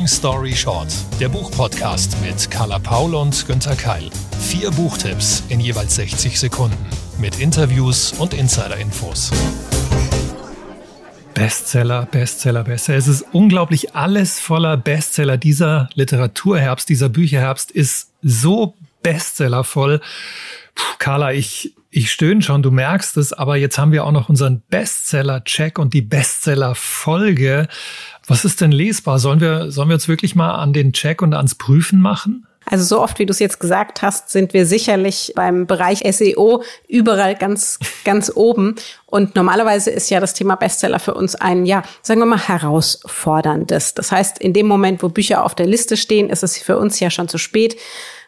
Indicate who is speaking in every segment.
Speaker 1: Long Story Short, der Buchpodcast mit Carla Paul und Günther Keil. Vier Buchtipps in jeweils 60 Sekunden mit Interviews und Insider-Infos.
Speaker 2: Bestseller, Bestseller, Bestseller. Es ist unglaublich alles voller Bestseller. Dieser Literaturherbst, dieser Bücherherbst ist so bestsellervoll. Puh, Carla, ich, ich stöhne schon, du merkst es, aber jetzt haben wir auch noch unseren Bestseller-Check und die Bestseller-Folge. Was ist denn lesbar? Sollen wir, sollen wir uns wirklich mal an den Check und ans Prüfen machen?
Speaker 3: Also so oft, wie du es jetzt gesagt hast, sind wir sicherlich beim Bereich SEO überall ganz, ganz oben. Und normalerweise ist ja das Thema Bestseller für uns ein, ja, sagen wir mal, herausforderndes. Das heißt, in dem Moment, wo Bücher auf der Liste stehen, ist es für uns ja schon zu spät.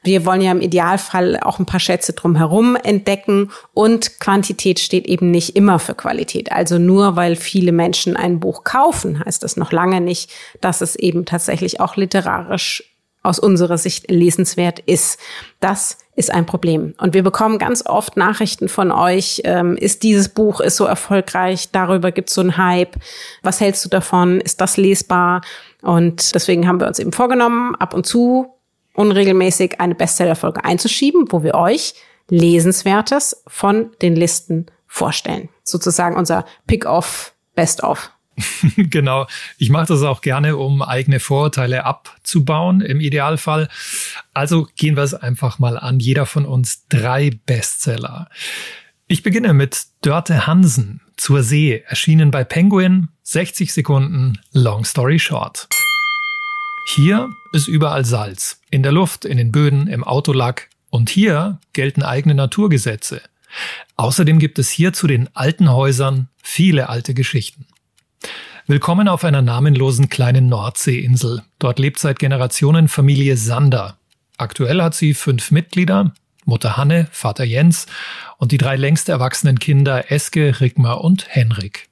Speaker 3: Wir wollen ja im Idealfall auch ein paar Schätze drumherum entdecken und Quantität steht eben nicht immer für Qualität. Also nur weil viele Menschen ein Buch kaufen, heißt das noch lange nicht, dass es eben tatsächlich auch literarisch aus unserer Sicht lesenswert ist. Das ist ein Problem. Und wir bekommen ganz oft Nachrichten von euch, ähm, ist dieses Buch ist so erfolgreich, darüber gibt es so einen Hype, was hältst du davon, ist das lesbar? Und deswegen haben wir uns eben vorgenommen, ab und zu unregelmäßig eine Bestsellerfolge einzuschieben, wo wir euch Lesenswertes von den Listen vorstellen. Sozusagen unser Pick-off, Best-of.
Speaker 2: genau. Ich mache das auch gerne, um eigene Vorurteile abzubauen im Idealfall. Also gehen wir es einfach mal an. Jeder von uns drei Bestseller. Ich beginne mit Dörte Hansen zur See, erschienen bei Penguin, 60 Sekunden, Long Story Short. Hier ist überall Salz. In der Luft, in den Böden, im Autolack. Und hier gelten eigene Naturgesetze. Außerdem gibt es hier zu den alten Häusern viele alte Geschichten. Willkommen auf einer namenlosen kleinen Nordseeinsel. Dort lebt seit Generationen Familie Sander. Aktuell hat sie fünf Mitglieder, Mutter Hanne, Vater Jens und die drei längst erwachsenen Kinder Eske, Rigmar und Henrik.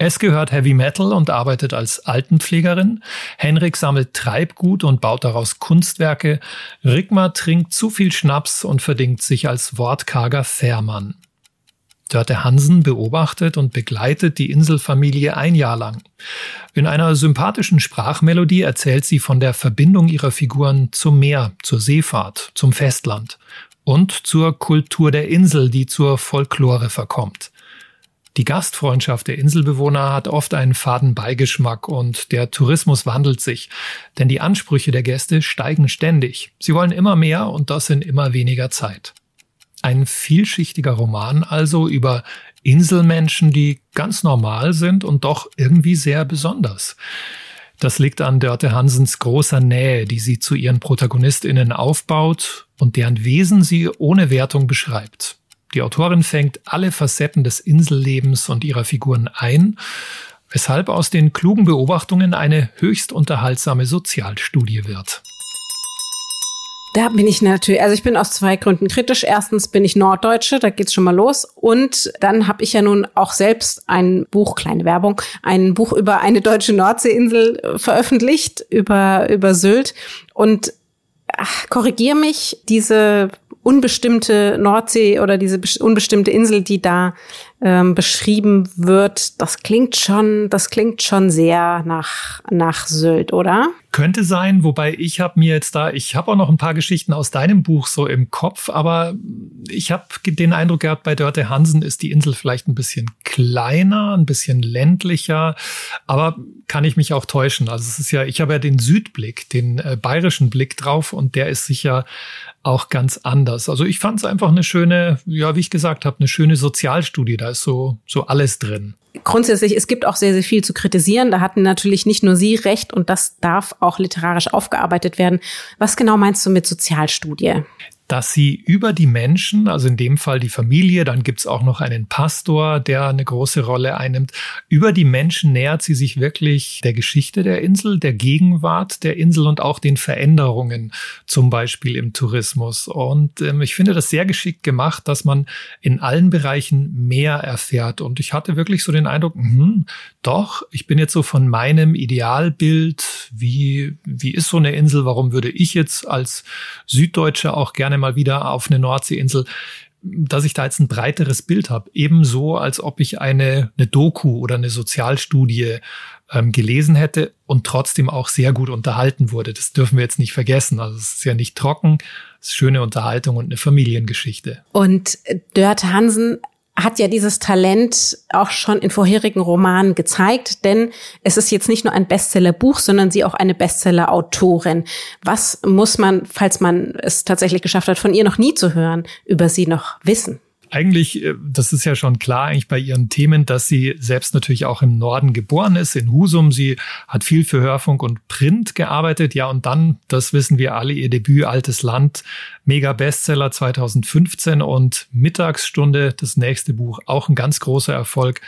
Speaker 2: Eske hört Heavy Metal und arbeitet als Altenpflegerin. Henrik sammelt Treibgut und baut daraus Kunstwerke. Rigmar trinkt zu viel Schnaps und verdingt sich als wortkarger Fährmann. Dörte Hansen beobachtet und begleitet die Inselfamilie ein Jahr lang. In einer sympathischen Sprachmelodie erzählt sie von der Verbindung ihrer Figuren zum Meer, zur Seefahrt, zum Festland und zur Kultur der Insel, die zur Folklore verkommt. Die Gastfreundschaft der Inselbewohner hat oft einen faden Beigeschmack und der Tourismus wandelt sich, denn die Ansprüche der Gäste steigen ständig. Sie wollen immer mehr und das in immer weniger Zeit. Ein vielschichtiger Roman also über Inselmenschen, die ganz normal sind und doch irgendwie sehr besonders. Das liegt an Dörte Hansens großer Nähe, die sie zu ihren Protagonistinnen aufbaut und deren Wesen sie ohne Wertung beschreibt. Die Autorin fängt alle Facetten des Insellebens und ihrer Figuren ein, weshalb aus den klugen Beobachtungen eine höchst unterhaltsame Sozialstudie wird.
Speaker 3: Da bin ich natürlich, also ich bin aus zwei Gründen kritisch. Erstens bin ich Norddeutsche, da geht's schon mal los. Und dann habe ich ja nun auch selbst ein Buch, kleine Werbung, ein Buch über eine deutsche Nordseeinsel äh, veröffentlicht, über, über Sylt. Und ach, korrigier mich, diese unbestimmte Nordsee oder diese unbestimmte Insel, die da ähm, beschrieben wird, das klingt schon, das klingt schon sehr nach nach Sylt, oder?
Speaker 2: Könnte sein, wobei ich habe mir jetzt da, ich habe auch noch ein paar Geschichten aus deinem Buch so im Kopf, aber ich habe den Eindruck gehabt, bei Dörte Hansen ist die Insel vielleicht ein bisschen kleiner, ein bisschen ländlicher, aber kann ich mich auch täuschen. Also es ist ja, ich habe ja den Südblick, den äh, bayerischen Blick drauf und der ist sicher auch ganz anders. Also ich fand es einfach eine schöne, ja, wie ich gesagt habe, eine schöne Sozialstudie. Da ist so, so alles drin.
Speaker 3: Grundsätzlich, es gibt auch sehr, sehr viel zu kritisieren. Da hatten natürlich nicht nur Sie recht und das darf auch literarisch aufgearbeitet werden. Was genau meinst du mit Sozialstudie?
Speaker 2: Dass sie über die Menschen, also in dem Fall die Familie, dann gibt's auch noch einen Pastor, der eine große Rolle einnimmt, über die Menschen nähert sie sich wirklich der Geschichte der Insel, der Gegenwart der Insel und auch den Veränderungen, zum Beispiel im Tourismus. Und ähm, ich finde das sehr geschickt gemacht, dass man in allen Bereichen mehr erfährt. Und ich hatte wirklich so den Eindruck, mh, doch, ich bin jetzt so von meinem Idealbild, wie, wie ist so eine Insel, warum würde ich jetzt als Süddeutsche auch gerne mal wieder auf eine Nordseeinsel, dass ich da jetzt ein breiteres Bild habe. Ebenso, als ob ich eine, eine Doku oder eine Sozialstudie ähm, gelesen hätte und trotzdem auch sehr gut unterhalten wurde. Das dürfen wir jetzt nicht vergessen. Also es ist ja nicht trocken, es ist schöne Unterhaltung und eine Familiengeschichte.
Speaker 3: Und Dörte Hansen hat ja dieses Talent auch schon in vorherigen Romanen gezeigt, denn es ist jetzt nicht nur ein Bestsellerbuch, sondern sie auch eine Bestseller-Autorin. Was muss man, falls man es tatsächlich geschafft hat, von ihr noch nie zu hören, über sie noch wissen?
Speaker 2: Eigentlich, äh, das ist ja schon klar eigentlich bei ihren Themen, dass sie selbst natürlich auch im Norden geboren ist, in Husum. Sie hat viel für Hörfunk und Print gearbeitet. Ja, und dann, das wissen wir alle, ihr Debüt Altes Land, mega Bestseller 2015 und Mittagsstunde, das nächste Buch, auch ein ganz großer Erfolg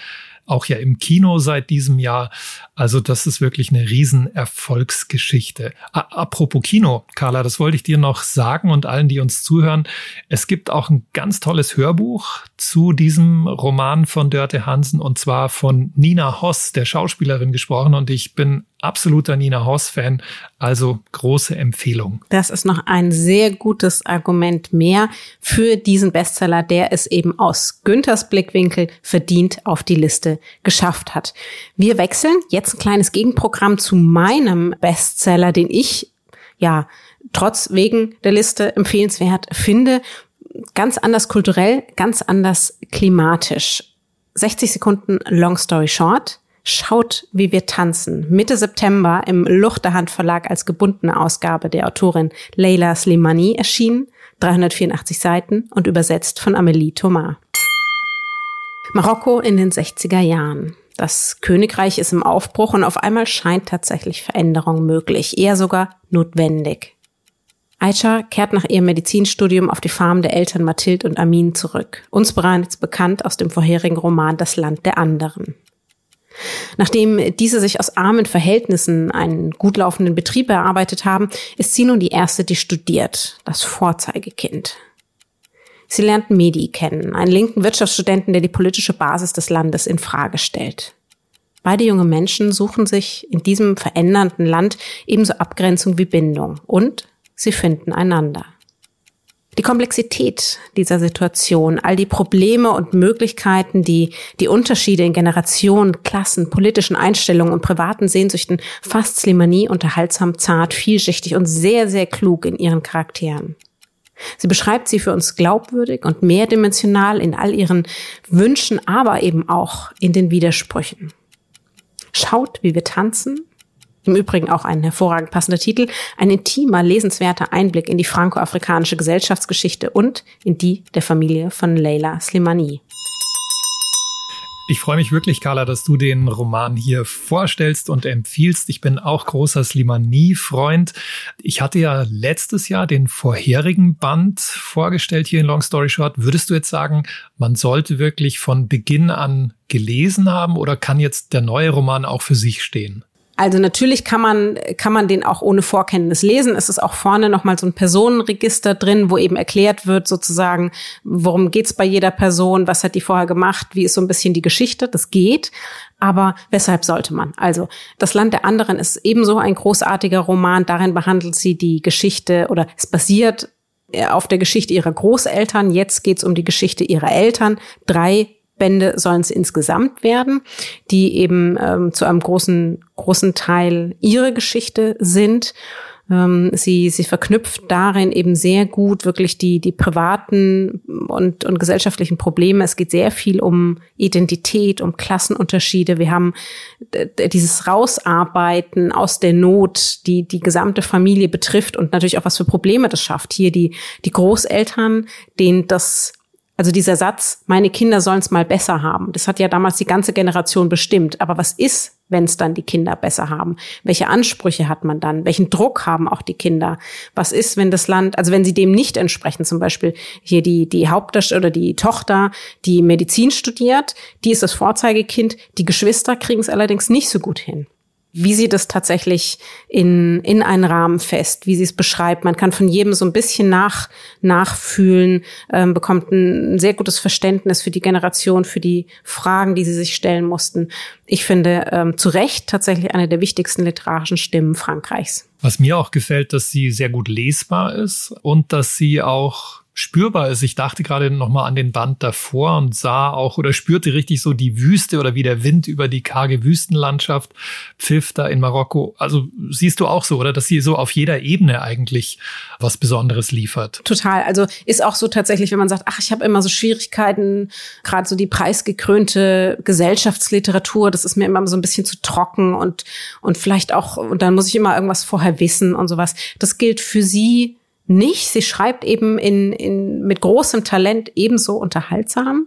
Speaker 2: auch ja im Kino seit diesem Jahr. Also das ist wirklich eine Riesenerfolgsgeschichte. Apropos Kino, Carla, das wollte ich dir noch sagen und allen, die uns zuhören. Es gibt auch ein ganz tolles Hörbuch zu diesem Roman von Dörte Hansen und zwar von Nina Hoss, der Schauspielerin, gesprochen. Und ich bin absoluter Nina Hoss-Fan, also große Empfehlung.
Speaker 3: Das ist noch ein sehr gutes Argument mehr für diesen Bestseller, der es eben aus Günthers Blickwinkel verdient auf die Liste geschafft hat. Wir wechseln jetzt ein kleines Gegenprogramm zu meinem Bestseller, den ich ja trotz wegen der Liste empfehlenswert finde. Ganz anders kulturell, ganz anders klimatisch. 60 Sekunden Long Story Short. Schaut, wie wir tanzen. Mitte September im Luchterhand Verlag als gebundene Ausgabe der Autorin Leila Slimani erschienen, 384 Seiten und übersetzt von Amélie Thomas. Marokko in den 60er Jahren. Das Königreich ist im Aufbruch und auf einmal scheint tatsächlich Veränderung möglich, eher sogar notwendig. Aisha kehrt nach ihrem Medizinstudium auf die Farm der Eltern Mathilde und Amin zurück, uns bereits bekannt aus dem vorherigen Roman Das Land der anderen. Nachdem diese sich aus armen Verhältnissen einen gut laufenden Betrieb erarbeitet haben, ist sie nun die erste, die studiert, das Vorzeigekind. Sie lernt Medi kennen, einen linken Wirtschaftsstudenten, der die politische Basis des Landes in Frage stellt. Beide junge Menschen suchen sich in diesem verändernden Land ebenso Abgrenzung wie Bindung und sie finden einander. Die Komplexität dieser Situation, all die Probleme und Möglichkeiten, die die Unterschiede in Generationen, Klassen, politischen Einstellungen und privaten Sehnsüchten fasst Slimani unterhaltsam, zart, vielschichtig und sehr, sehr klug in ihren Charakteren. Sie beschreibt sie für uns glaubwürdig und mehrdimensional in all ihren Wünschen, aber eben auch in den Widersprüchen. Schaut, wie wir tanzen, im Übrigen auch ein hervorragend passender Titel, ein intimer, lesenswerter Einblick in die franco-afrikanische Gesellschaftsgeschichte und in die der Familie von Leila Slimani.
Speaker 2: Ich freue mich wirklich, Carla, dass du den Roman hier vorstellst und empfiehlst. Ich bin auch großer Slimani-Freund. Ich hatte ja letztes Jahr den vorherigen Band vorgestellt hier in Long Story Short. Würdest du jetzt sagen, man sollte wirklich von Beginn an gelesen haben oder kann jetzt der neue Roman auch für sich stehen?
Speaker 3: Also natürlich kann man, kann man den auch ohne Vorkenntnis lesen. Es ist auch vorne nochmal so ein Personenregister drin, wo eben erklärt wird sozusagen, worum geht's bei jeder Person, was hat die vorher gemacht, wie ist so ein bisschen die Geschichte. Das geht. Aber weshalb sollte man? Also, das Land der anderen ist ebenso ein großartiger Roman. Darin behandelt sie die Geschichte oder es basiert äh, auf der Geschichte ihrer Großeltern. Jetzt geht's um die Geschichte ihrer Eltern. Drei Bände sollen es insgesamt werden, die eben ähm, zu einem großen, großen Teil ihre Geschichte sind. Ähm, sie, sie verknüpft darin eben sehr gut wirklich die, die privaten und, und gesellschaftlichen Probleme. Es geht sehr viel um Identität, um Klassenunterschiede. Wir haben dieses Rausarbeiten aus der Not, die die gesamte Familie betrifft und natürlich auch was für Probleme das schafft. Hier die, die Großeltern, denen das also dieser Satz, meine Kinder sollen es mal besser haben, das hat ja damals die ganze Generation bestimmt. Aber was ist, wenn es dann die Kinder besser haben? Welche Ansprüche hat man dann? Welchen Druck haben auch die Kinder? Was ist, wenn das Land, also wenn sie dem nicht entsprechen, zum Beispiel hier die, die Hauptdarsteller oder die Tochter, die Medizin studiert, die ist das Vorzeigekind, die Geschwister kriegen es allerdings nicht so gut hin wie sie das tatsächlich in, in einen Rahmen fest, wie sie es beschreibt. Man kann von jedem so ein bisschen nach, nachfühlen, ähm, bekommt ein sehr gutes Verständnis für die Generation, für die Fragen, die sie sich stellen mussten. Ich finde ähm, zu Recht tatsächlich eine der wichtigsten literarischen Stimmen Frankreichs.
Speaker 2: Was mir auch gefällt, dass sie sehr gut lesbar ist und dass sie auch spürbar ist. Ich dachte gerade nochmal an den Band davor und sah auch oder spürte richtig so die Wüste oder wie der Wind über die karge Wüstenlandschaft pfiff da in Marokko. Also siehst du auch so, oder dass sie so auf jeder Ebene eigentlich was Besonderes liefert.
Speaker 3: Total. Also ist auch so tatsächlich, wenn man sagt, ach, ich habe immer so Schwierigkeiten, gerade so die preisgekrönte Gesellschaftsliteratur, das ist mir immer so ein bisschen zu trocken und, und vielleicht auch, und dann muss ich immer irgendwas vorher wissen und sowas. Das gilt für sie nicht. Sie schreibt eben in, in, mit großem Talent ebenso unterhaltsam.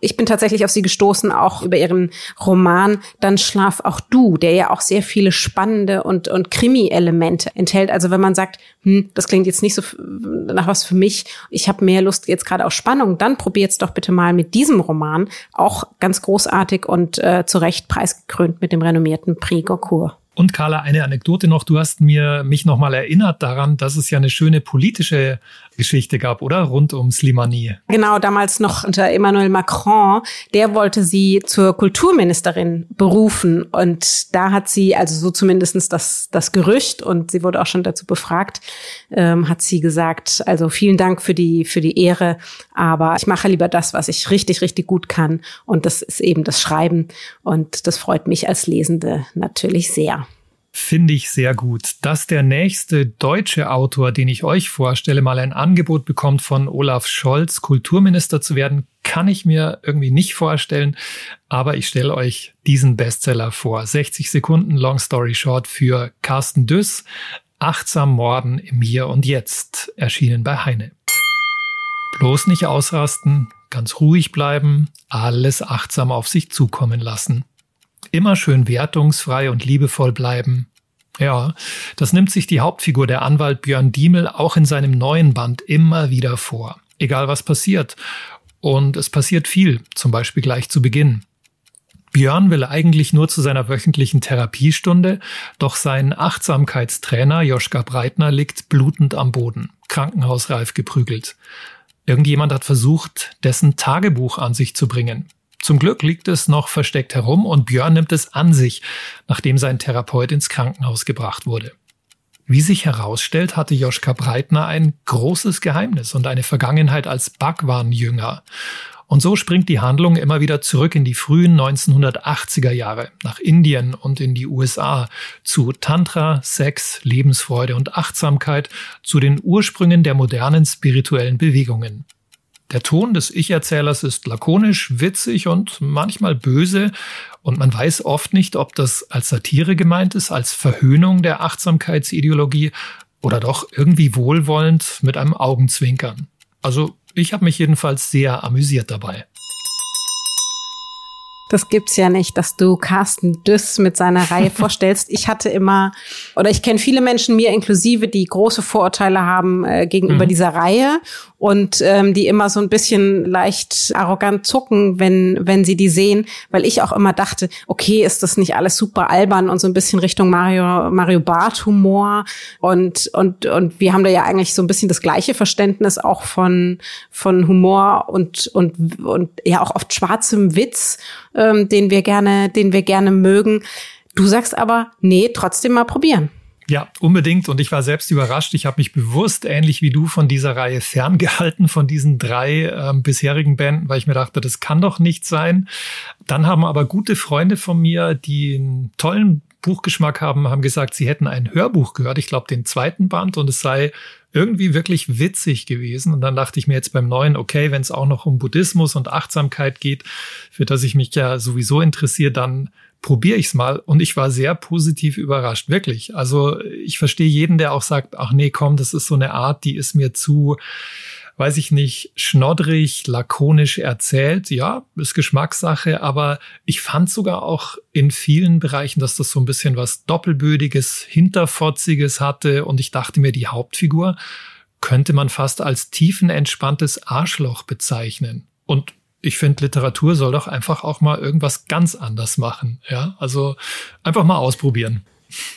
Speaker 3: Ich bin tatsächlich auf sie gestoßen, auch über ihren Roman Dann schlaf auch du, der ja auch sehr viele spannende und, und Krimi-Elemente enthält. Also wenn man sagt, hm, das klingt jetzt nicht so nach was für mich, ich habe mehr Lust jetzt gerade auf Spannung, dann probiert's doch bitte mal mit diesem Roman, auch ganz großartig und äh, zu Recht preisgekrönt mit dem renommierten Prix Goncourt.
Speaker 2: Und Carla, eine Anekdote noch. Du hast mir mich nochmal erinnert daran, dass es ja eine schöne politische Geschichte gab, oder? Rund um Slimani.
Speaker 3: Genau, damals noch unter Emmanuel Macron. Der wollte sie zur Kulturministerin berufen. Und da hat sie, also so zumindestens das, das Gerücht, und sie wurde auch schon dazu befragt, ähm, hat sie gesagt, also vielen Dank für die, für die Ehre, aber ich mache lieber das, was ich richtig, richtig gut kann. Und das ist eben das Schreiben. Und das freut mich als Lesende natürlich sehr
Speaker 2: finde ich sehr gut. Dass der nächste deutsche Autor, den ich euch vorstelle, mal ein Angebot bekommt von Olaf Scholz, Kulturminister zu werden, kann ich mir irgendwie nicht vorstellen. Aber ich stelle euch diesen Bestseller vor. 60 Sekunden Long Story Short für Carsten Düss. Achtsam Morden im Hier und Jetzt. Erschienen bei Heine. Bloß nicht ausrasten, ganz ruhig bleiben, alles achtsam auf sich zukommen lassen. Immer schön wertungsfrei und liebevoll bleiben. Ja, das nimmt sich die Hauptfigur der Anwalt Björn Diemel auch in seinem neuen Band immer wieder vor. Egal was passiert. Und es passiert viel, zum Beispiel gleich zu Beginn. Björn will eigentlich nur zu seiner wöchentlichen Therapiestunde, doch sein Achtsamkeitstrainer Joschka Breitner liegt blutend am Boden, krankenhausreif geprügelt. Irgendjemand hat versucht, dessen Tagebuch an sich zu bringen. Zum Glück liegt es noch versteckt herum und Björn nimmt es an sich, nachdem sein Therapeut ins Krankenhaus gebracht wurde. Wie sich herausstellt, hatte Joschka Breitner ein großes Geheimnis und eine Vergangenheit als Bhagwan-Jünger. Und so springt die Handlung immer wieder zurück in die frühen 1980er Jahre, nach Indien und in die USA, zu Tantra, Sex, Lebensfreude und Achtsamkeit, zu den Ursprüngen der modernen spirituellen Bewegungen. Der Ton des Ich-Erzählers ist lakonisch, witzig und manchmal böse und man weiß oft nicht, ob das als Satire gemeint ist, als Verhöhnung der Achtsamkeitsideologie oder doch irgendwie wohlwollend mit einem Augenzwinkern. Also ich habe mich jedenfalls sehr amüsiert dabei.
Speaker 3: Das gibt's ja nicht, dass du Carsten Düss mit seiner Reihe vorstellst. Ich hatte immer, oder ich kenne viele Menschen, mir inklusive, die große Vorurteile haben äh, gegenüber mhm. dieser Reihe und ähm, die immer so ein bisschen leicht arrogant zucken, wenn, wenn sie die sehen, weil ich auch immer dachte, okay, ist das nicht alles super albern und so ein bisschen Richtung Mario, Mario Barth Humor und, und, und wir haben da ja eigentlich so ein bisschen das gleiche Verständnis auch von, von Humor und, und, und ja auch oft schwarzem Witz, ähm, den wir gerne, den wir gerne mögen. Du sagst aber, nee, trotzdem mal probieren.
Speaker 2: Ja, unbedingt. Und ich war selbst überrascht. Ich habe mich bewusst, ähnlich wie du, von dieser Reihe ferngehalten, von diesen drei ähm, bisherigen Bänden, weil ich mir dachte, das kann doch nicht sein. Dann haben aber gute Freunde von mir, die einen tollen Buchgeschmack haben, haben gesagt, sie hätten ein Hörbuch gehört. Ich glaube, den zweiten Band und es sei irgendwie wirklich witzig gewesen. Und dann dachte ich mir jetzt beim neuen, okay, wenn es auch noch um Buddhismus und Achtsamkeit geht, für das ich mich ja sowieso interessiere, dann probiere ich es mal und ich war sehr positiv überrascht, wirklich. Also ich verstehe jeden, der auch sagt, ach nee, komm, das ist so eine Art, die ist mir zu, weiß ich nicht, schnoddrig, lakonisch erzählt. Ja, ist Geschmackssache, aber ich fand sogar auch in vielen Bereichen, dass das so ein bisschen was Doppelbödiges, Hinterfotziges hatte und ich dachte mir, die Hauptfigur könnte man fast als tiefenentspanntes Arschloch bezeichnen. Und ich finde, Literatur soll doch einfach auch mal irgendwas ganz anders machen. Ja, also einfach mal ausprobieren.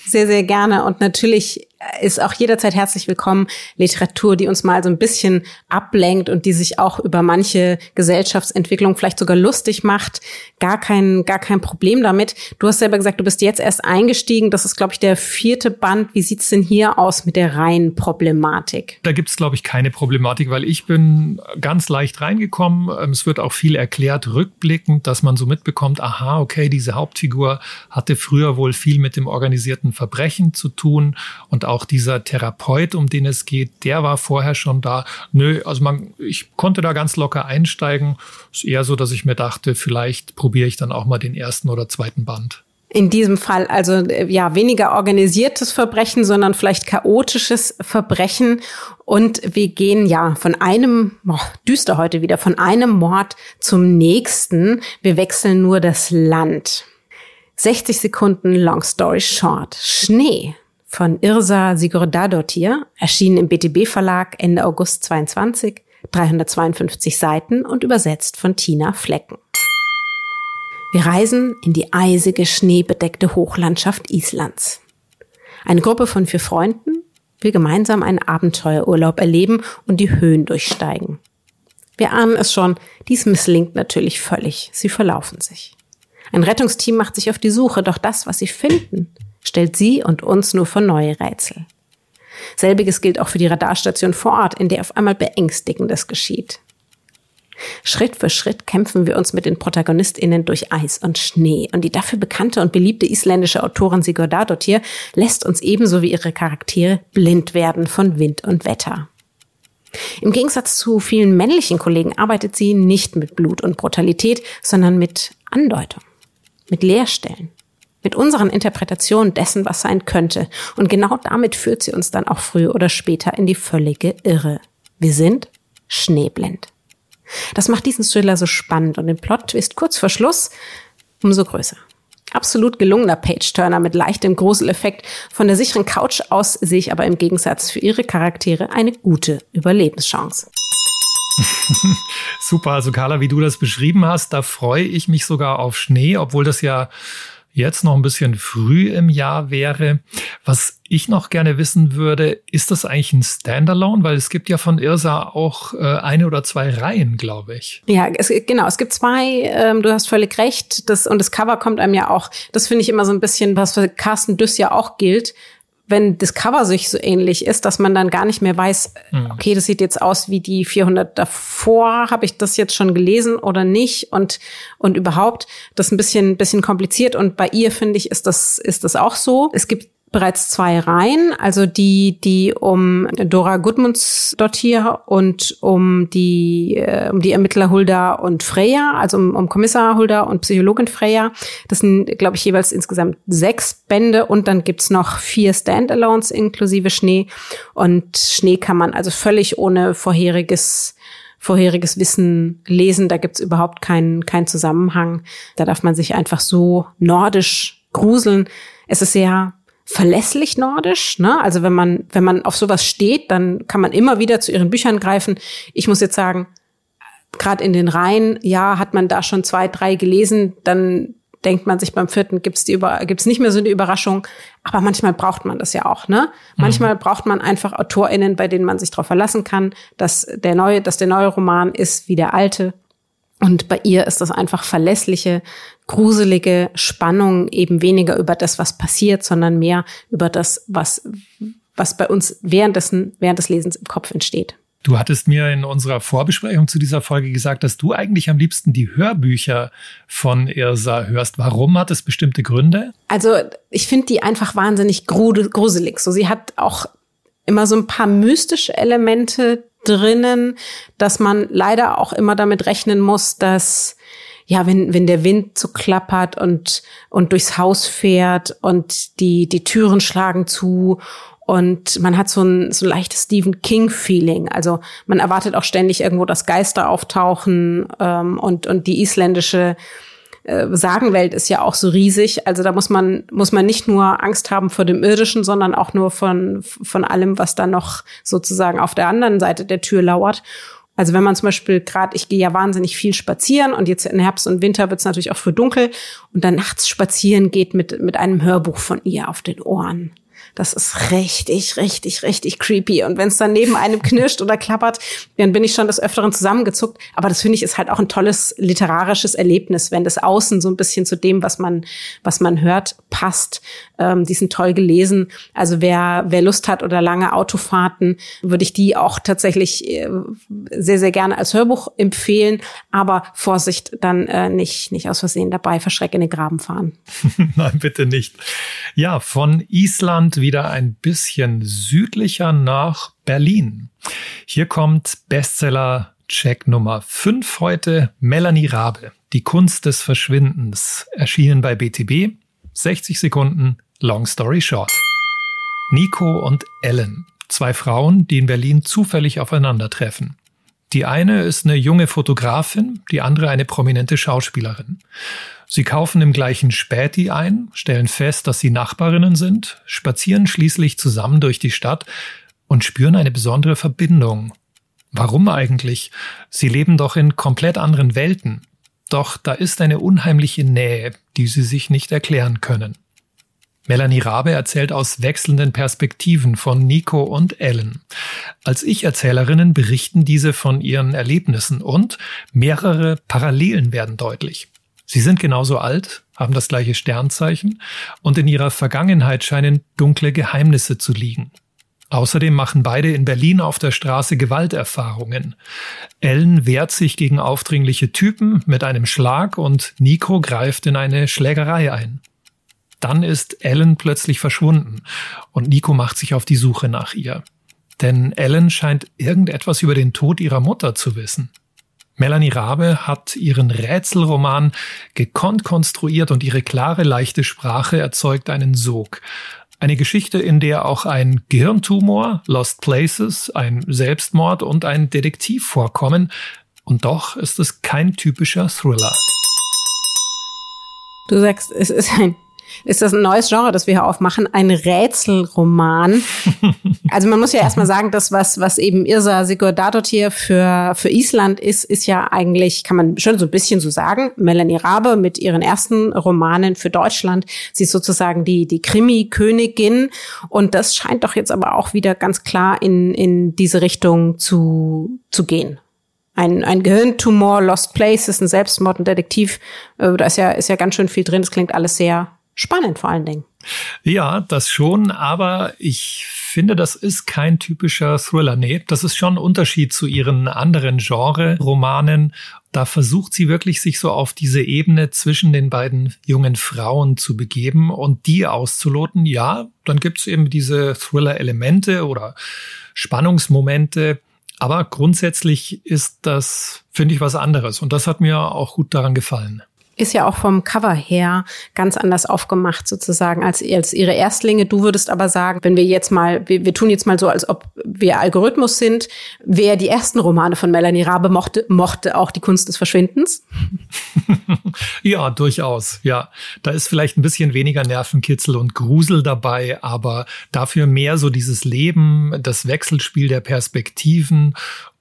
Speaker 3: Sehr, sehr gerne. Und natürlich ist auch jederzeit herzlich willkommen. Literatur, die uns mal so ein bisschen ablenkt und die sich auch über manche Gesellschaftsentwicklung vielleicht sogar lustig macht. Gar kein, gar kein Problem damit. Du hast selber gesagt, du bist jetzt erst eingestiegen. Das ist, glaube ich, der vierte Band. Wie sieht's denn hier aus mit der reinen Problematik?
Speaker 2: Da gibt's glaube ich, keine Problematik, weil ich bin ganz leicht reingekommen. Ähm, es wird auch viel erklärt, rückblickend, dass man so mitbekommt, aha, okay, diese Hauptfigur hatte früher wohl viel mit dem organisierten Verbrechen zu tun und auch dieser Therapeut, um den es geht, der war vorher schon da. Nö, also man, ich konnte da ganz locker einsteigen. Ist eher so, dass ich mir dachte, vielleicht probiere ich dann auch mal den ersten oder zweiten Band.
Speaker 3: In diesem Fall also äh, ja weniger organisiertes Verbrechen, sondern vielleicht chaotisches Verbrechen. Und wir gehen ja von einem, boah, düster heute wieder, von einem Mord zum nächsten. Wir wechseln nur das Land. 60 Sekunden Long Story Short. Schnee von Irsa Sigurdardottir, erschienen im BTB Verlag Ende August 22, 352 Seiten und übersetzt von Tina Flecken. Wir reisen in die eisige, schneebedeckte Hochlandschaft Islands. Eine Gruppe von vier Freunden will gemeinsam einen Abenteuerurlaub erleben und die Höhen durchsteigen. Wir ahnen es schon, dies misslingt natürlich völlig. Sie verlaufen sich. Ein Rettungsteam macht sich auf die Suche, doch das, was sie finden, stellt sie und uns nur vor neue Rätsel. Selbiges gilt auch für die Radarstation vor Ort, in der auf einmal Beängstigendes geschieht. Schritt für Schritt kämpfen wir uns mit den ProtagonistInnen durch Eis und Schnee. Und die dafür bekannte und beliebte isländische Autorin Sigurdardottir lässt uns ebenso wie ihre Charaktere blind werden von Wind und Wetter. Im Gegensatz zu vielen männlichen Kollegen arbeitet sie nicht mit Blut und Brutalität, sondern mit Andeutung, mit Leerstellen, mit unseren Interpretationen dessen, was sein könnte. Und genau damit führt sie uns dann auch früher oder später in die völlige Irre. Wir sind schneeblind. Das macht diesen Thriller so spannend und den Plot-Twist kurz vor Schluss umso größer. Absolut gelungener Page-Turner mit leichtem Gruseleffekt. Von der sicheren Couch aus sehe ich aber im Gegensatz für ihre Charaktere eine gute Überlebenschance.
Speaker 2: Super, also Carla, wie du das beschrieben hast, da freue ich mich sogar auf Schnee, obwohl das ja jetzt noch ein bisschen früh im Jahr wäre. Was ich noch gerne wissen würde, ist das eigentlich ein Standalone? Weil es gibt ja von Irsa auch äh, eine oder zwei Reihen, glaube ich.
Speaker 3: Ja, es, genau. Es gibt zwei. Ähm, du hast völlig recht. Das, und das Cover kommt einem ja auch. Das finde ich immer so ein bisschen, was für Carsten Düss ja auch gilt wenn das Cover sich so ähnlich ist, dass man dann gar nicht mehr weiß, mhm. okay, das sieht jetzt aus wie die 400 davor, habe ich das jetzt schon gelesen oder nicht und und überhaupt das ist ein bisschen bisschen kompliziert und bei ihr finde ich ist das ist das auch so. Es gibt bereits zwei Reihen, also die, die um Dora Gudmunds Dottir und um die, äh, um die Ermittler Hulda und Freya, also um, um Kommissar Hulda und Psychologin Freya. Das sind, glaube ich, jeweils insgesamt sechs Bände und dann gibt's noch vier Standalones inklusive Schnee. Und Schnee kann man also völlig ohne vorheriges vorheriges Wissen lesen. Da gibt's überhaupt keinen keinen Zusammenhang. Da darf man sich einfach so nordisch gruseln. Es ist sehr verlässlich nordisch. Ne? Also wenn man, wenn man auf sowas steht, dann kann man immer wieder zu ihren Büchern greifen. Ich muss jetzt sagen, gerade in den Reihen, ja, hat man da schon zwei, drei gelesen, dann denkt man sich beim vierten gibt's die über gibt's nicht mehr so eine Überraschung, aber manchmal braucht man das ja auch, ne? Manchmal mhm. braucht man einfach Autorinnen, bei denen man sich darauf verlassen kann, dass der neue, dass der neue Roman ist wie der alte und bei ihr ist das einfach verlässliche, gruselige Spannung, eben weniger über das, was passiert, sondern mehr über das, was, was bei uns währenddessen, während des Lesens im Kopf entsteht.
Speaker 2: Du hattest mir in unserer Vorbesprechung zu dieser Folge gesagt, dass du eigentlich am liebsten die Hörbücher von Irsa hörst. Warum hat es bestimmte Gründe?
Speaker 3: Also ich finde die einfach wahnsinnig gruselig. So, sie hat auch immer so ein paar mystische Elemente, drinnen, dass man leider auch immer damit rechnen muss, dass ja, wenn, wenn der Wind so klappert und, und durchs Haus fährt und die, die Türen schlagen zu und man hat so ein, so ein leichtes Stephen King-Feeling. Also man erwartet auch ständig irgendwo, dass Geister auftauchen ähm, und, und die isländische äh, Sagenwelt ist ja auch so riesig. Also da muss man, muss man nicht nur Angst haben vor dem Irdischen, sondern auch nur von, von allem, was da noch sozusagen auf der anderen Seite der Tür lauert. Also wenn man zum Beispiel gerade, ich gehe ja wahnsinnig viel spazieren und jetzt in Herbst und Winter wird es natürlich auch früh dunkel und dann nachts spazieren geht mit, mit einem Hörbuch von ihr auf den Ohren. Das ist richtig, richtig, richtig creepy. Und wenn es dann neben einem knirscht oder klappert, dann bin ich schon des Öfteren zusammengezuckt. Aber das finde ich ist halt auch ein tolles literarisches Erlebnis, wenn das Außen so ein bisschen zu dem, was man, was man hört, passt. Ähm, die sind toll gelesen. Also wer, wer Lust hat oder lange Autofahrten, würde ich die auch tatsächlich äh, sehr, sehr gerne als Hörbuch empfehlen. Aber Vorsicht, dann äh, nicht, nicht aus Versehen dabei verschrecken in den Graben fahren.
Speaker 2: Nein, bitte nicht. Ja, von Island wieder ein bisschen südlicher nach Berlin. Hier kommt Bestseller Check Nummer 5 heute, Melanie Rabe, Die Kunst des Verschwindens, erschienen bei BTB. 60 Sekunden, long story short. Nico und Ellen, zwei Frauen, die in Berlin zufällig aufeinandertreffen. Die eine ist eine junge Fotografin, die andere eine prominente Schauspielerin. Sie kaufen im gleichen Späti ein, stellen fest, dass sie Nachbarinnen sind, spazieren schließlich zusammen durch die Stadt und spüren eine besondere Verbindung. Warum eigentlich? Sie leben doch in komplett anderen Welten. Doch da ist eine unheimliche Nähe, die sie sich nicht erklären können. Melanie Rabe erzählt aus wechselnden Perspektiven von Nico und Ellen. Als Ich-Erzählerinnen berichten diese von ihren Erlebnissen und mehrere Parallelen werden deutlich. Sie sind genauso alt, haben das gleiche Sternzeichen und in ihrer Vergangenheit scheinen dunkle Geheimnisse zu liegen. Außerdem machen beide in Berlin auf der Straße Gewalterfahrungen. Ellen wehrt sich gegen aufdringliche Typen mit einem Schlag und Nico greift in eine Schlägerei ein. Dann ist Ellen plötzlich verschwunden und Nico macht sich auf die Suche nach ihr. Denn Ellen scheint irgendetwas über den Tod ihrer Mutter zu wissen. Melanie Rabe hat ihren Rätselroman gekonnt konstruiert und ihre klare, leichte Sprache erzeugt einen Sog. Eine Geschichte, in der auch ein Gehirntumor, Lost Places, ein Selbstmord und ein Detektiv vorkommen. Und doch ist es kein typischer Thriller.
Speaker 3: Du sagst, es ist ein ist das ein neues Genre, das wir hier aufmachen, ein Rätselroman. also man muss ja erstmal sagen, das, was, was eben Irsa Sigurðardóttir für, für Island ist, ist ja eigentlich, kann man schon so ein bisschen so sagen, Melanie Rabe mit ihren ersten Romanen für Deutschland. Sie ist sozusagen die, die Krimi-Königin. Und das scheint doch jetzt aber auch wieder ganz klar in, in diese Richtung zu, zu gehen ein, ein Gehirntumor, Lost Places, ein Selbstmord, ein Detektiv. Äh, da ist ja, ist ja ganz schön viel drin. Das klingt alles sehr spannend vor allen Dingen.
Speaker 2: Ja, das schon, aber ich finde, das ist kein typischer Thriller. Nee, das ist schon ein Unterschied zu ihren anderen Genre-Romanen. Da versucht sie wirklich, sich so auf diese Ebene zwischen den beiden jungen Frauen zu begeben und die auszuloten. Ja, dann gibt's eben diese Thriller-Elemente oder Spannungsmomente. Aber grundsätzlich ist das, finde ich, was anderes. Und das hat mir auch gut daran gefallen
Speaker 3: ist ja auch vom Cover her ganz anders aufgemacht sozusagen als, als ihre Erstlinge. Du würdest aber sagen, wenn wir jetzt mal, wir, wir tun jetzt mal so, als ob wir Algorithmus sind, wer die ersten Romane von Melanie Rabe mochte, mochte auch die Kunst des Verschwindens.
Speaker 2: ja, durchaus. Ja, da ist vielleicht ein bisschen weniger Nervenkitzel und Grusel dabei, aber dafür mehr so dieses Leben, das Wechselspiel der Perspektiven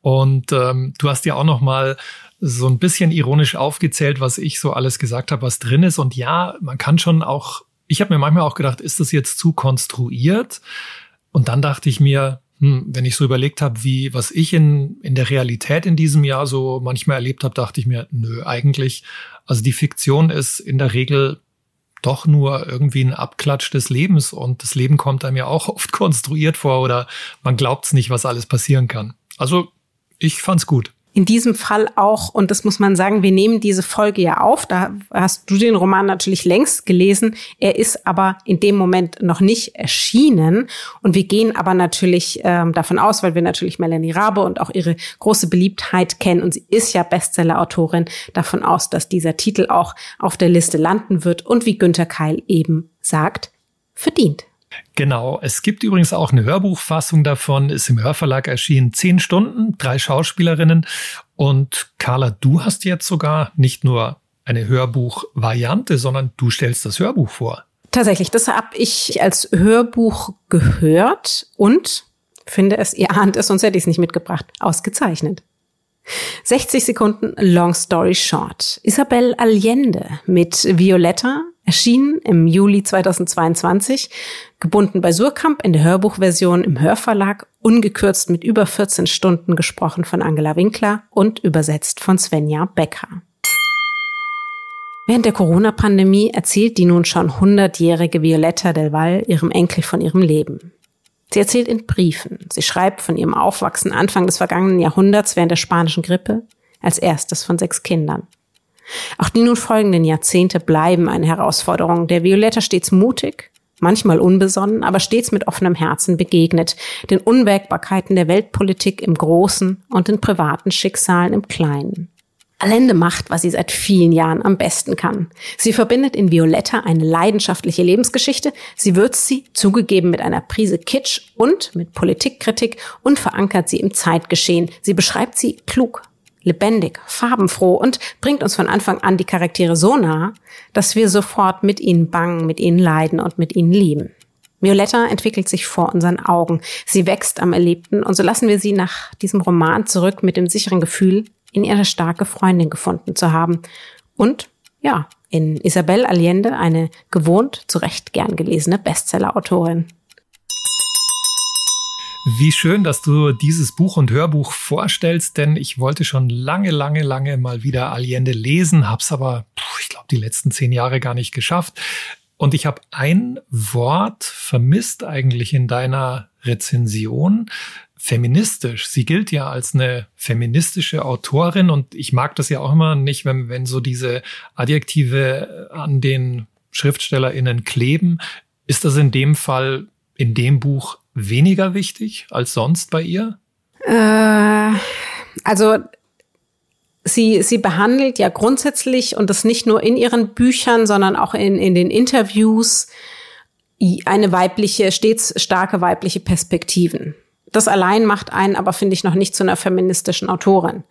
Speaker 2: und ähm, du hast ja auch noch mal so ein bisschen ironisch aufgezählt, was ich so alles gesagt habe, was drin ist. Und ja, man kann schon auch, ich habe mir manchmal auch gedacht, ist das jetzt zu konstruiert? Und dann dachte ich mir, hm, wenn ich so überlegt habe, wie was ich in, in der Realität in diesem Jahr so manchmal erlebt habe, dachte ich mir, nö, eigentlich, also die Fiktion ist in der Regel doch nur irgendwie ein Abklatsch des Lebens und das Leben kommt einem ja auch oft konstruiert vor oder man glaubt es nicht, was alles passieren kann. Also ich fand's gut
Speaker 3: in diesem Fall auch, und das muss man sagen, wir nehmen diese Folge ja auf, da hast du den Roman natürlich längst gelesen, er ist aber in dem Moment noch nicht erschienen. Und wir gehen aber natürlich ähm, davon aus, weil wir natürlich Melanie Rabe und auch ihre große Beliebtheit kennen. Und sie ist ja Bestseller-Autorin, davon aus, dass dieser Titel auch auf der Liste landen wird und wie Günter Keil eben sagt, verdient.
Speaker 2: Genau. Es gibt übrigens auch eine Hörbuchfassung davon, ist im Hörverlag erschienen. Zehn Stunden, drei Schauspielerinnen. Und Carla, du hast jetzt sogar nicht nur eine Hörbuchvariante, sondern du stellst das Hörbuch vor.
Speaker 3: Tatsächlich, das habe ich als Hörbuch gehört und finde es, ihr ahnt es, sonst hätte ich es nicht mitgebracht, ausgezeichnet. 60 Sekunden Long Story Short. Isabel Allende mit Violetta erschienen im Juli 2022, gebunden bei Surkamp in der Hörbuchversion im Hörverlag, ungekürzt mit über 14 Stunden gesprochen von Angela Winkler und übersetzt von Svenja Becker. Während der Corona-Pandemie erzählt die nun schon 100-jährige Violetta del Val ihrem Enkel von ihrem Leben. Sie erzählt in Briefen. Sie schreibt von ihrem Aufwachsen Anfang des vergangenen Jahrhunderts während der spanischen Grippe, als erstes von sechs Kindern. Auch die nun folgenden Jahrzehnte bleiben eine Herausforderung, der Violetta stets mutig, manchmal unbesonnen, aber stets mit offenem Herzen begegnet, den Unwägbarkeiten der Weltpolitik im Großen und den privaten Schicksalen im Kleinen. Allende macht, was sie seit vielen Jahren am besten kann. Sie verbindet in Violetta eine leidenschaftliche Lebensgeschichte, sie würzt sie, zugegeben mit einer Prise Kitsch und mit Politikkritik und verankert sie im Zeitgeschehen. Sie beschreibt sie klug, lebendig, farbenfroh und bringt uns von Anfang an die Charaktere so nah, dass wir sofort mit ihnen bangen, mit ihnen leiden und mit ihnen lieben. Violetta entwickelt sich vor unseren Augen. Sie wächst am Erlebten und so lassen wir sie nach diesem Roman zurück mit dem sicheren Gefühl, in ihre starke Freundin gefunden zu haben. Und ja, in Isabel Allende eine gewohnt, zu Recht gern gelesene Bestseller-Autorin.
Speaker 2: Wie schön, dass du dieses Buch und Hörbuch vorstellst, denn ich wollte schon lange, lange, lange mal wieder Allende lesen, hab's aber, ich glaube, die letzten zehn Jahre gar nicht geschafft. Und ich habe ein Wort vermisst eigentlich in deiner Rezension. Feministisch. Sie gilt ja als eine feministische Autorin und ich mag das ja auch immer nicht, wenn, wenn so diese Adjektive an den SchriftstellerInnen kleben. Ist das in dem Fall in dem Buch weniger wichtig als sonst bei ihr?
Speaker 3: Äh, also sie, sie behandelt ja grundsätzlich und das nicht nur in ihren Büchern, sondern auch in, in den Interviews eine weibliche, stets starke weibliche Perspektiven. Das allein macht einen aber, finde ich, noch nicht zu einer feministischen Autorin.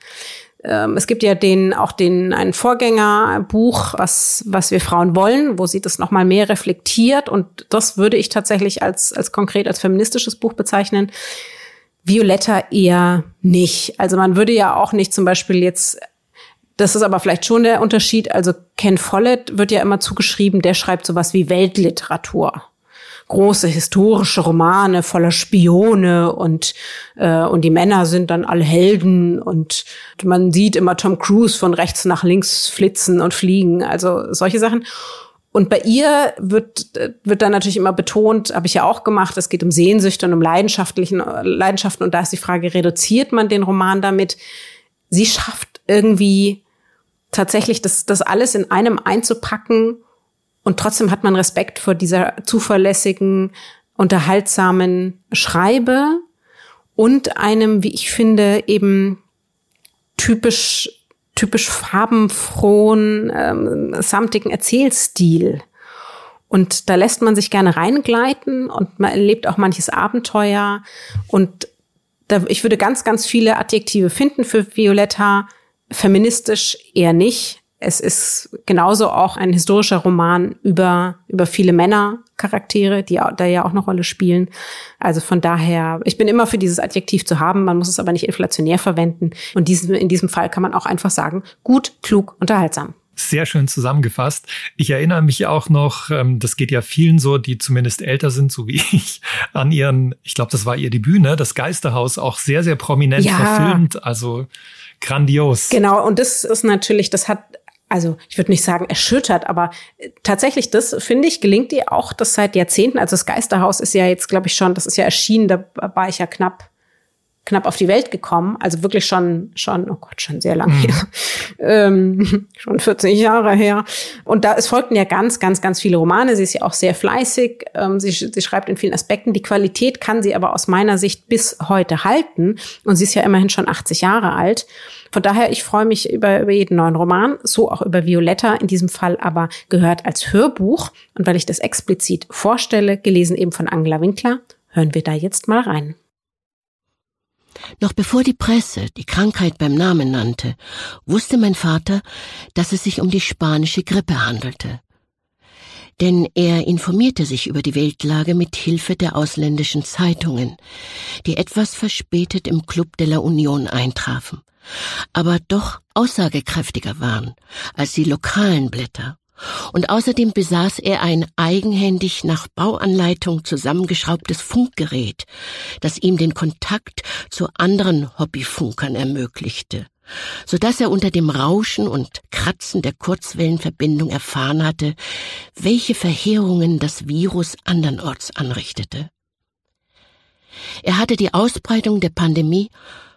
Speaker 3: Ähm, es gibt ja den, auch den, ein Vorgängerbuch, was, was wir Frauen wollen, wo sie das nochmal mehr reflektiert. Und das würde ich tatsächlich als, als konkret als feministisches Buch bezeichnen. Violetta eher nicht. Also man würde ja auch nicht zum Beispiel jetzt das ist aber vielleicht schon der Unterschied. Also Ken Follett wird ja immer zugeschrieben, der schreibt sowas wie Weltliteratur große historische Romane voller Spione und äh, und die Männer sind dann alle Helden und man sieht immer Tom Cruise von rechts nach links flitzen und fliegen, also solche Sachen. Und bei ihr wird, wird dann natürlich immer betont, habe ich ja auch gemacht, es geht um Sehnsüchte und um leidenschaftlichen Leidenschaften. Und da ist die Frage, reduziert man den Roman damit? Sie schafft irgendwie tatsächlich das, das alles in einem einzupacken und trotzdem hat man Respekt vor dieser zuverlässigen, unterhaltsamen Schreibe und einem, wie ich finde, eben typisch typisch farbenfrohen, ähm, samtigen Erzählstil. Und da lässt man sich gerne reingleiten und man erlebt auch manches Abenteuer. Und da, ich würde ganz, ganz viele Adjektive finden für Violetta. Feministisch eher nicht es ist genauso auch ein historischer Roman über, über viele Männercharaktere, die da ja auch eine Rolle spielen. Also von daher, ich bin immer für dieses Adjektiv zu haben, man muss es aber nicht inflationär verwenden. Und diesen, in diesem Fall kann man auch einfach sagen, gut, klug, unterhaltsam.
Speaker 2: Sehr schön zusammengefasst. Ich erinnere mich auch noch, ähm, das geht ja vielen so, die zumindest älter sind, so wie ich, an ihren, ich glaube, das war ihr Debüt, ne? Das Geisterhaus auch sehr, sehr prominent ja. verfilmt. Also grandios.
Speaker 3: Genau, und das ist natürlich, das hat also ich würde nicht sagen erschüttert, aber äh, tatsächlich das, finde ich, gelingt ihr auch das seit Jahrzehnten. Also das Geisterhaus ist ja jetzt, glaube ich, schon, das ist ja erschienen, da war ich ja knapp knapp auf die Welt gekommen, also wirklich schon, schon, oh Gott, schon sehr lange mhm. her, ähm, schon 40 Jahre her. Und da, es folgten ja ganz, ganz, ganz viele Romane. Sie ist ja auch sehr fleißig. Ähm, sie, sie schreibt in vielen Aspekten. Die Qualität kann sie aber aus meiner Sicht bis heute halten. Und sie ist ja immerhin schon 80 Jahre alt. Von daher, ich freue mich über, über jeden neuen Roman, so auch über Violetta, in diesem Fall aber gehört als Hörbuch. Und weil ich das explizit vorstelle, gelesen eben von Angela Winkler, hören wir da jetzt mal rein.
Speaker 4: Noch bevor die Presse die Krankheit beim Namen nannte, wusste mein Vater, dass es sich um die spanische Grippe handelte. Denn er informierte sich über die Weltlage mit Hilfe der ausländischen Zeitungen, die etwas verspätet im Club de la Union eintrafen, aber doch aussagekräftiger waren als die lokalen Blätter Und außerdem besaß er ein eigenhändig nach Bauanleitung zusammengeschraubtes Funkgerät, das ihm den Kontakt zu anderen Hobbyfunkern ermöglichte, so dass er unter dem Rauschen und Kratzen der Kurzwellenverbindung erfahren hatte, welche Verheerungen das Virus andernorts anrichtete. Er hatte die Ausbreitung der Pandemie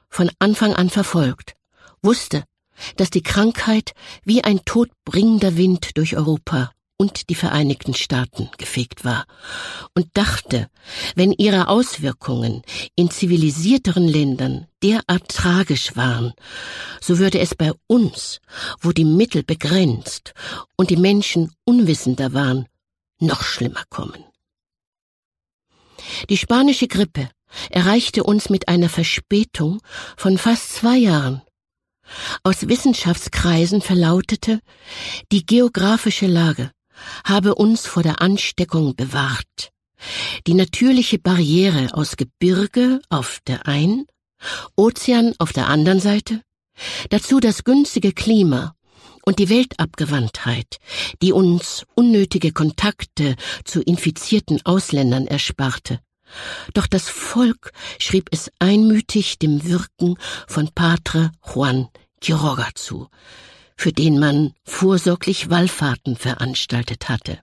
Speaker 4: von Anfang an verfolgt, wusste, dass die Krankheit wie ein todbringender Wind durch Europa und die Vereinigten Staaten gefegt war und dachte, wenn ihre Auswirkungen in zivilisierteren Ländern derart tragisch waren, so würde es bei uns, wo die Mittel begrenzt und die Menschen unwissender waren, noch schlimmer kommen. Die spanische Grippe erreichte uns mit einer Verspätung von fast zwei Jahren aus Wissenschaftskreisen verlautete, die geografische Lage habe uns vor der Ansteckung bewahrt. Die natürliche Barriere aus Gebirge auf der einen, Ozean auf der anderen Seite, dazu das günstige Klima und die Weltabgewandtheit, die uns unnötige Kontakte zu infizierten Ausländern ersparte, doch das Volk schrieb es einmütig dem Wirken von Patre Juan Quiroga zu, für den man vorsorglich Wallfahrten veranstaltet hatte.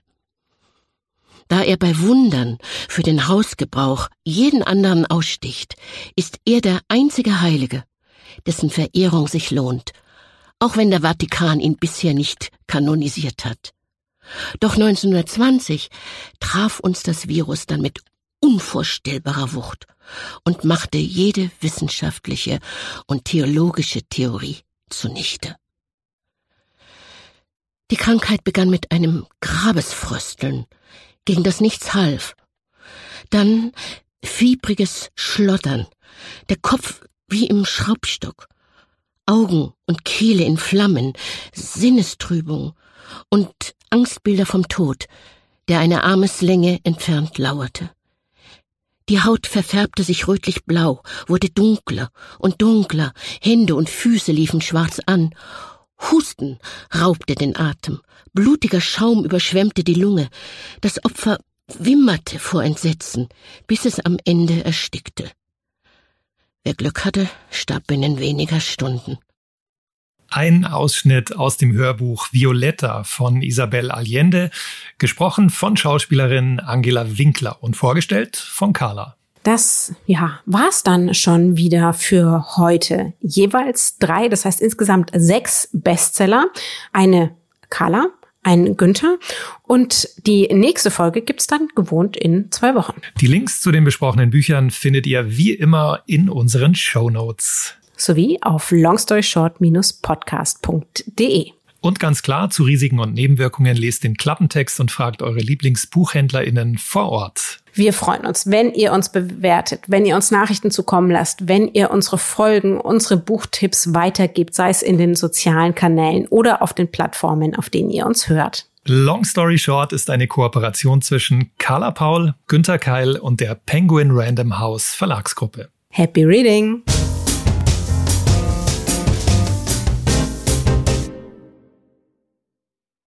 Speaker 4: Da er bei Wundern für den Hausgebrauch jeden anderen aussticht, ist er der einzige Heilige, dessen Verehrung sich lohnt, auch wenn der Vatikan ihn bisher nicht kanonisiert hat. Doch 1920 traf uns das Virus dann mit unvorstellbarer Wucht und machte jede wissenschaftliche und theologische Theorie zunichte. Die Krankheit begann mit einem Grabesfrösteln, gegen das nichts half. Dann fiebriges Schlottern, der Kopf wie im Schraubstock, Augen und Kehle in Flammen, Sinnestrübung und Angstbilder vom Tod, der eine Armeslänge entfernt lauerte. Die Haut verfärbte sich rötlich-blau, wurde dunkler und dunkler, Hände und Füße liefen schwarz an. Husten raubte den Atem, blutiger Schaum überschwemmte die Lunge. Das Opfer wimmerte vor Entsetzen, bis es am Ende erstickte. Wer Glück hatte, starb binnen weniger Stunden.
Speaker 2: Ein Ausschnitt aus dem Hörbuch Violetta von Isabel Allende, gesprochen von Schauspielerin Angela Winkler und vorgestellt von Carla.
Speaker 3: Das, ja, war's dann schon wieder für heute. Jeweils drei, das heißt insgesamt sechs Bestseller. Eine Carla, ein Günther. Und die nächste Folge gibt's dann gewohnt in zwei Wochen.
Speaker 2: Die Links zu den besprochenen Büchern findet ihr wie immer in unseren Show Notes
Speaker 3: sowie auf longstoryshort-podcast.de.
Speaker 2: Und ganz klar, zu Risiken und Nebenwirkungen lest den Klappentext und fragt eure LieblingsbuchhändlerInnen vor Ort.
Speaker 3: Wir freuen uns, wenn ihr uns bewertet, wenn ihr uns Nachrichten zukommen lasst, wenn ihr unsere Folgen, unsere Buchtipps weitergibt, sei es in den sozialen Kanälen oder auf den Plattformen, auf denen ihr uns hört.
Speaker 2: Long Story Short ist eine Kooperation zwischen Carla Paul, Günter Keil und der Penguin Random House Verlagsgruppe.
Speaker 3: Happy Reading!